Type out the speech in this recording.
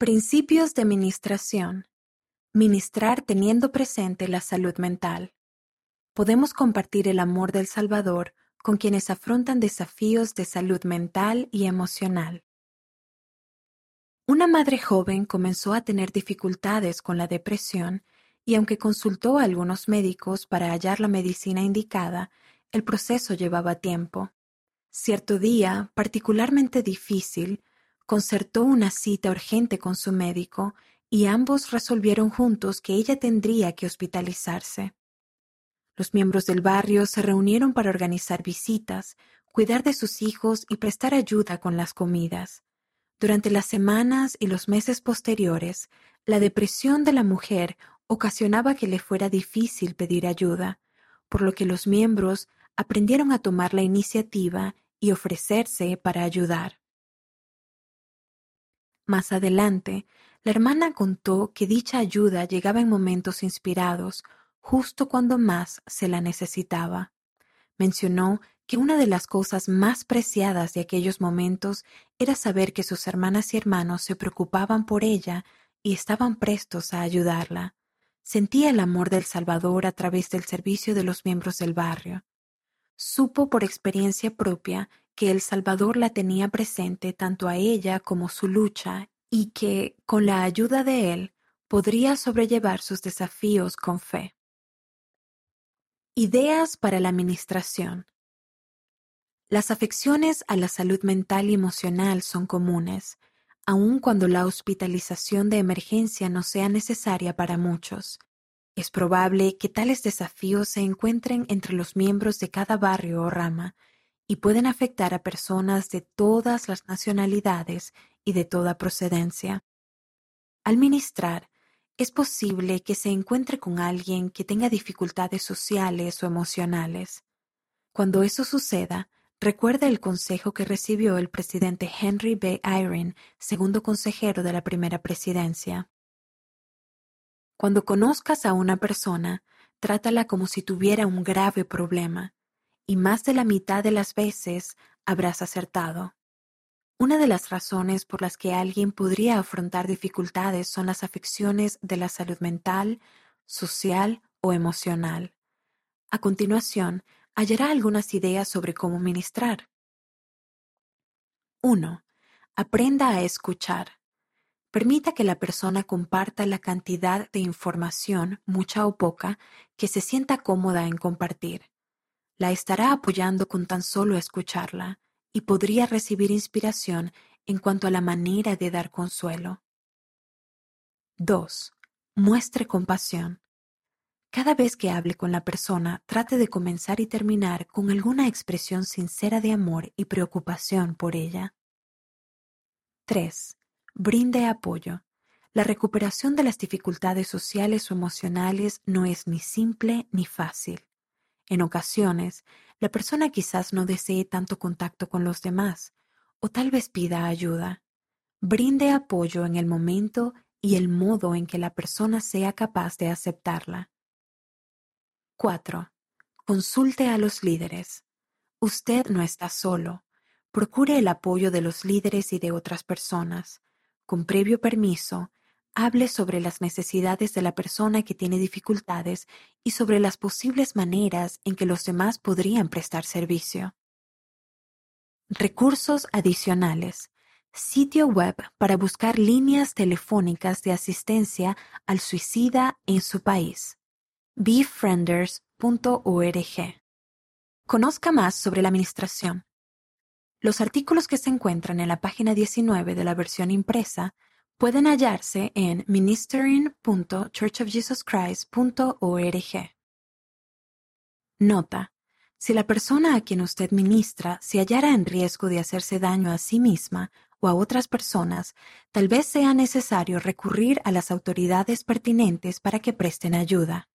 Principios de Ministración. Ministrar teniendo presente la salud mental. Podemos compartir el amor del Salvador con quienes afrontan desafíos de salud mental y emocional. Una madre joven comenzó a tener dificultades con la depresión y aunque consultó a algunos médicos para hallar la medicina indicada, el proceso llevaba tiempo. Cierto día, particularmente difícil, concertó una cita urgente con su médico y ambos resolvieron juntos que ella tendría que hospitalizarse. Los miembros del barrio se reunieron para organizar visitas, cuidar de sus hijos y prestar ayuda con las comidas. Durante las semanas y los meses posteriores, la depresión de la mujer ocasionaba que le fuera difícil pedir ayuda, por lo que los miembros aprendieron a tomar la iniciativa y ofrecerse para ayudar. Más adelante, la hermana contó que dicha ayuda llegaba en momentos inspirados, justo cuando más se la necesitaba. Mencionó que una de las cosas más preciadas de aquellos momentos era saber que sus hermanas y hermanos se preocupaban por ella y estaban prestos a ayudarla. Sentía el amor del Salvador a través del servicio de los miembros del barrio. Supo por experiencia propia que el Salvador la tenía presente tanto a ella como su lucha y que, con la ayuda de él, podría sobrellevar sus desafíos con fe. Ideas para la administración. Las afecciones a la salud mental y emocional son comunes, aun cuando la hospitalización de emergencia no sea necesaria para muchos. Es probable que tales desafíos se encuentren entre los miembros de cada barrio o rama y pueden afectar a personas de todas las nacionalidades y de toda procedencia. Al ministrar, es posible que se encuentre con alguien que tenga dificultades sociales o emocionales. Cuando eso suceda, Recuerda el consejo que recibió el presidente Henry B. Eyring, segundo consejero de la primera presidencia. Cuando conozcas a una persona, trátala como si tuviera un grave problema, y más de la mitad de las veces habrás acertado. Una de las razones por las que alguien podría afrontar dificultades son las afecciones de la salud mental, social o emocional. A continuación, hallará algunas ideas sobre cómo ministrar. 1. Aprenda a escuchar. Permita que la persona comparta la cantidad de información, mucha o poca, que se sienta cómoda en compartir. La estará apoyando con tan solo escucharla y podría recibir inspiración en cuanto a la manera de dar consuelo. 2. Muestre compasión. Cada vez que hable con la persona, trate de comenzar y terminar con alguna expresión sincera de amor y preocupación por ella. 3. Brinde apoyo. La recuperación de las dificultades sociales o emocionales no es ni simple ni fácil. En ocasiones, la persona quizás no desee tanto contacto con los demás, o tal vez pida ayuda. Brinde apoyo en el momento y el modo en que la persona sea capaz de aceptarla. 4. Consulte a los líderes. Usted no está solo. Procure el apoyo de los líderes y de otras personas. Con previo permiso, hable sobre las necesidades de la persona que tiene dificultades y sobre las posibles maneras en que los demás podrían prestar servicio. Recursos adicionales. Sitio web para buscar líneas telefónicas de asistencia al suicida en su país befrienders.org. Conozca más sobre la administración. Los artículos que se encuentran en la página 19 de la versión impresa pueden hallarse en ministering.churchofjesuschrist.org. Nota. Si la persona a quien usted ministra se hallara en riesgo de hacerse daño a sí misma o a otras personas, tal vez sea necesario recurrir a las autoridades pertinentes para que presten ayuda.